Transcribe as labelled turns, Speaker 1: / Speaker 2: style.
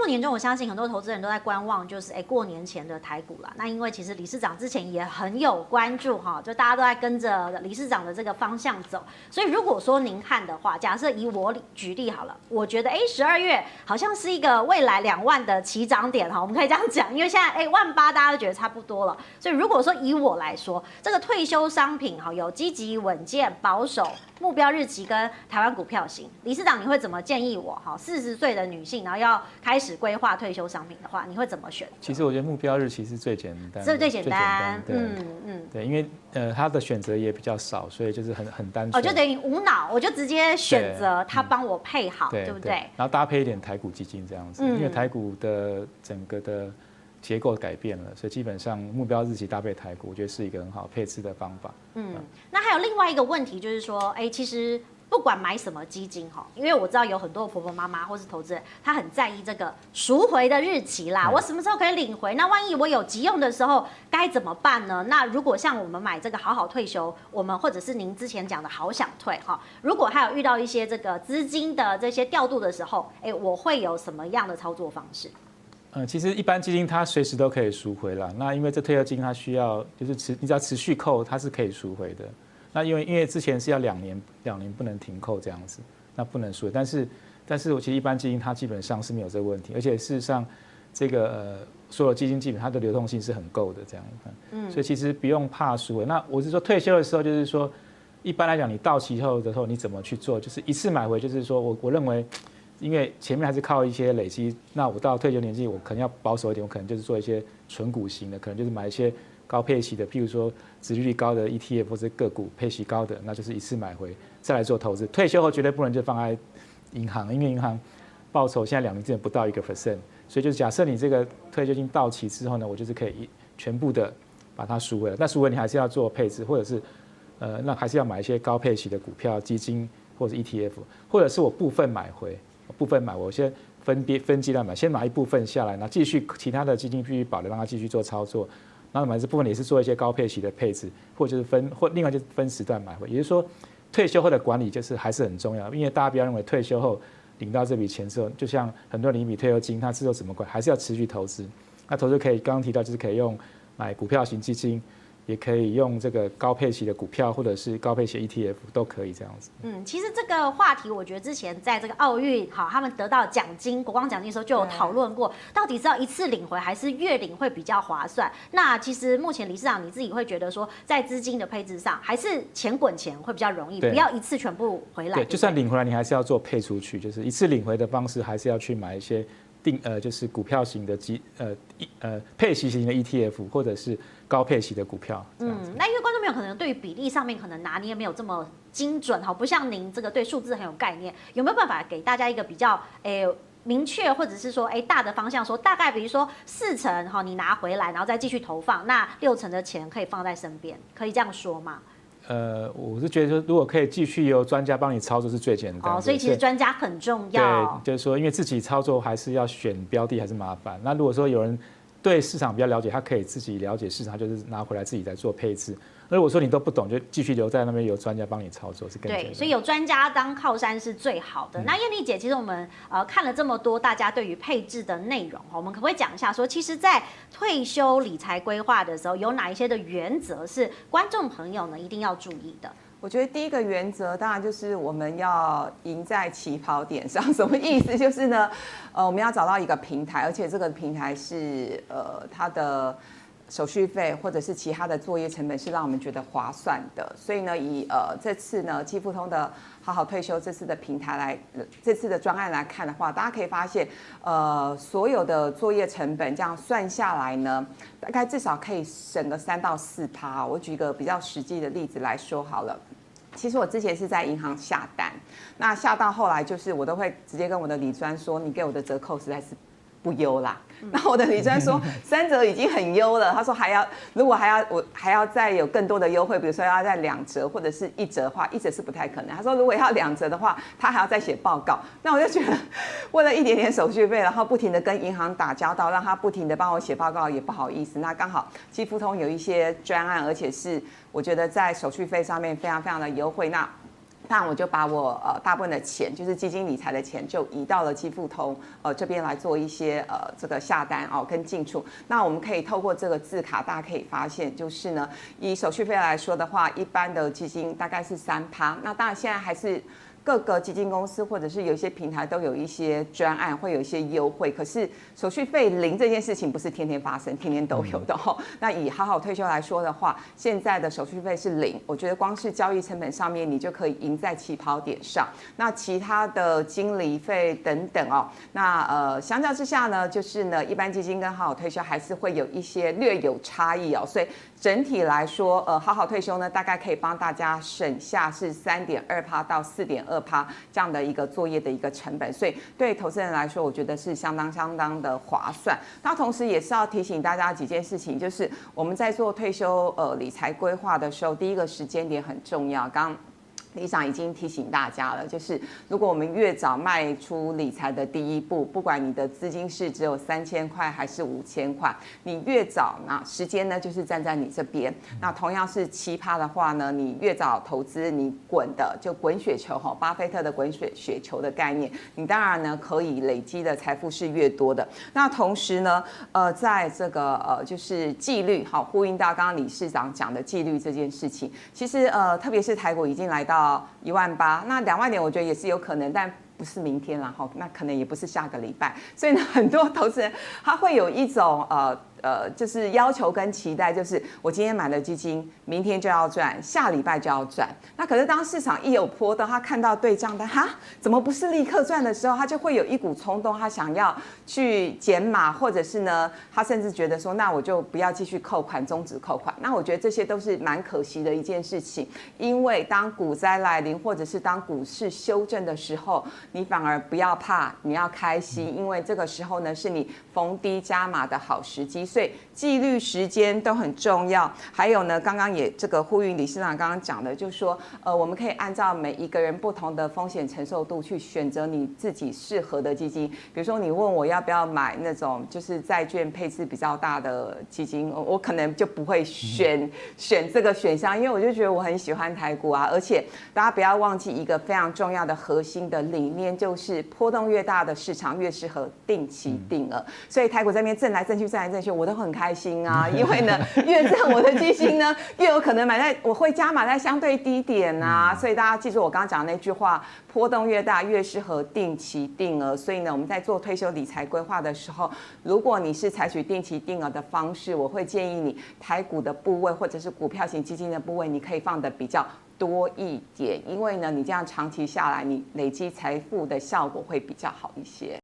Speaker 1: 岁末年终，我相信很多投资人都在观望，就是哎过年前的台股啦。那因为其实理事长之前也很有关注哈，就大家都在跟着理事长的这个方向走。所以如果说您看的话，假设以我举例好了，我觉得哎十二月好像是一个未来两万的起涨点哈，我们可以这样讲，因为现在哎万八大家都觉得差不多了。所以如果说以我来说，这个退休商品哈有积极、稳健、保守。目标日期跟台湾股票型，理事长你会怎么建议我？哈，四十岁的女性，然后要开始规划退休商品的话，你会怎么选？
Speaker 2: 其实我觉得目标日期是最简单，
Speaker 1: 这是最简单，
Speaker 2: 对嗯嗯，对，因为呃，他的选择也比较少，所以就是很很单纯。
Speaker 1: 哦，就等于无脑，我就直接选择他帮我配好，对，不对，
Speaker 2: 然后搭配一点台股基金这样子，嗯、因为台股的整个的。结构改变了，所以基本上目标日期搭配台股，我觉得是一个很好配置的方法。
Speaker 1: 嗯，那还有另外一个问题就是说，哎，其实不管买什么基金哈，因为我知道有很多婆婆妈妈或是投资人，他很在意这个赎回的日期啦。我什么时候可以领回？那万一我有急用的时候该怎么办呢？那如果像我们买这个好好退休，我们或者是您之前讲的好想退哈，如果还有遇到一些这个资金的这些调度的时候，哎，我会有什么样的操作方式？
Speaker 2: 嗯，其实一般基金它随时都可以赎回了。那因为这退休金它需要就是持，你只要持续扣，它是可以赎回的。那因为因为之前是要两年两年不能停扣这样子，那不能赎。但是但是我其实一般基金它基本上是没有这个问题，而且事实上这个呃所有基金基本它的流动性是很够的这样。嗯，所以其实不用怕赎回。那我是说退休的时候就是说，一般来讲你到期后的时候你怎么去做？就是一次买回，就是说我我认为。因为前面还是靠一些累积，那我到退休年纪，我可能要保守一点，我可能就是做一些纯股型的，可能就是买一些高配息的，譬如说殖利率高的 ETF 或者个股配息高的，那就是一次买回再来做投资。退休后绝对不能就放在银行，因为银行报酬现在两年之内不到一个 percent，所以就是假设你这个退休金到期之后呢，我就是可以全部的把它赎回了。那赎回你还是要做配置，或者是呃，那还是要买一些高配息的股票、基金或者 ETF，或者是我部分买回。部分买，我先分别分阶段买，先拿一部分下来，然后继续其他的基金继续保留，让它继续做操作。然后买这部分也是做一些高配息的配置，或者就是分或另外就分时段买回。也就是说，退休后的管理就是还是很重要，因为大家不要认为退休后领到这笔钱之后，就像很多人领一笔退休金，他之后怎么管，还是要持续投资。那投资可以刚刚提到就是可以用买股票型基金。也可以用这个高配息的股票，或者是高配息 ETF 都可以这样子。
Speaker 1: 嗯，其实这个话题，我觉得之前在这个奥运，好，他们得到奖金、国光奖金的时候就有讨论过，到底是要一次领回还是月领会比较划算？那其实目前理事长你自己会觉得说，在资金的配置上，还是钱滚钱会比较容易，不要一次全部回来。
Speaker 2: 对，就算领回来，你还是要做配出去，就是一次领回的方式，还是要去买一些定呃，就是股票型的基呃一呃配息型的 ETF，或者是。高配息的股票，
Speaker 1: 嗯，那因为观众朋友可能对于比例上面可能拿捏没有这么精准哈，不像您这个对数字很有概念，有没有办法给大家一个比较诶、明确，或者是说诶、大的方向，说大概比如说四成哈，你拿回来然后再继续投放，那六成的钱可以放在身边，可以这样说吗？
Speaker 2: 呃，我是觉得说，如果可以继续由专家帮你操作是最简单。
Speaker 1: 哦，所以其实专家很重要。
Speaker 2: 对，就是说，因为自己操作还是要选标的还是麻烦。那如果说有人。对市场比较了解，他可以自己了解市场，就是拿回来自己来做配置。那如果说你都不懂，就继续留在那边，有专家帮你操作是更对。
Speaker 1: 所以有专家当靠山是最好的。嗯、那燕丽姐，其实我们呃看了这么多大家对于配置的内容，我们可不可以讲一下说，说其实，在退休理财规划的时候，有哪一些的原则是观众朋友呢一定要注意的？
Speaker 3: 我觉得第一个原则当然就是我们要赢在起跑点上，什么意思？就是呢，呃，我们要找到一个平台，而且这个平台是呃它的手续费或者是其他的作业成本是让我们觉得划算的。所以呢，以呃这次呢基富通的好好退休这次的平台来，这次的专案来看的话，大家可以发现，呃，所有的作业成本这样算下来呢，大概至少可以省个三到四趴。我举一个比较实际的例子来说好了。其实我之前是在银行下单，那下到后来就是我都会直接跟我的李专说，你给我的折扣实在是不优啦。那我的女专说 三折已经很优了，他说还要如果还要我还要再有更多的优惠，比如说要在两折或者是一折的话，一折是不太可能。他说如果要两折的话，他还要再写报告。那我就觉得为了一点点手续费，然后不停的跟银行打交道，让他不停的帮我写报告也不好意思。那刚好基富通有一些专案，而且是我觉得在手续费上面非常非常的优惠。那那我就把我呃大部分的钱，就是基金理财的钱，就移到了基富通呃这边来做一些呃这个下单哦跟进出。那我们可以透过这个字卡，大家可以发现，就是呢，以手续费来说的话，一般的基金大概是三趴。那当然现在还是。各个基金公司或者是有一些平台都有一些专案，会有一些优惠。可是手续费零这件事情不是天天发生，天天都有的哈。那以好好退休来说的话，现在的手续费是零，我觉得光是交易成本上面你就可以赢在起跑点上。那其他的经理费等等哦，那呃相较之下呢，就是呢一般基金跟好好退休还是会有一些略有差异哦，所以。整体来说，呃，好好退休呢，大概可以帮大家省下是三点二趴到四点二趴这样的一个作业的一个成本，所以对投资人来说，我觉得是相当相当的划算。那同时也是要提醒大家几件事情，就是我们在做退休呃理财规划的时候，第一个时间点很重要。刚理事长已经提醒大家了，就是如果我们越早迈出理财的第一步，不管你的资金是只有三千块还是五千块，你越早，那时间呢就是站在你这边。那同样是奇葩的话呢，你越早投资，你滚的就滚雪球哈，巴菲特的滚雪雪球的概念，你当然呢可以累积的财富是越多的。那同时呢，呃，在这个呃就是纪律，好呼应到刚刚理事长讲的纪律这件事情，其实呃特别是台股已经来到。到一万八，那两万点我觉得也是有可能，但不是明天了哈，那可能也不是下个礼拜，所以呢，很多投资人他会有一种呃。呃，就是要求跟期待，就是我今天买了基金，明天就要赚，下礼拜就要赚。那可是当市场一有波动，他看到对账单，哈，怎么不是立刻赚的时候，他就会有一股冲动，他想要去减码，或者是呢，他甚至觉得说，那我就不要继续扣款，终止扣款。那我觉得这些都是蛮可惜的一件事情，因为当股灾来临，或者是当股市修正的时候，你反而不要怕，你要开心，因为这个时候呢，是你逢低加码的好时机。所以纪律、时间都很重要。还有呢，刚刚也这个呼吁理事长刚刚讲的，就是说，呃，我们可以按照每一个人不同的风险承受度去选择你自己适合的基金。比如说，你问我要不要买那种就是债券配置比较大的基金，我可能就不会选选这个选项，因为我就觉得我很喜欢台股啊。而且大家不要忘记一个非常重要的核心的理念，就是波动越大的市场越适合定期定额。所以台股这边震来震去，震来震去。我都很开心啊，因为呢，越挣我的基金呢，越有可能买在我会加码在相对低点啊，所以大家记住我刚刚讲的那句话，波动越大越适合定期定额。所以呢，我们在做退休理财规划的时候，如果你是采取定期定额的方式，我会建议你台股的部位或者是股票型基金的部位，你可以放的比较多一点，因为呢，你这样长期下来，你累积财富的效果会比较好一些。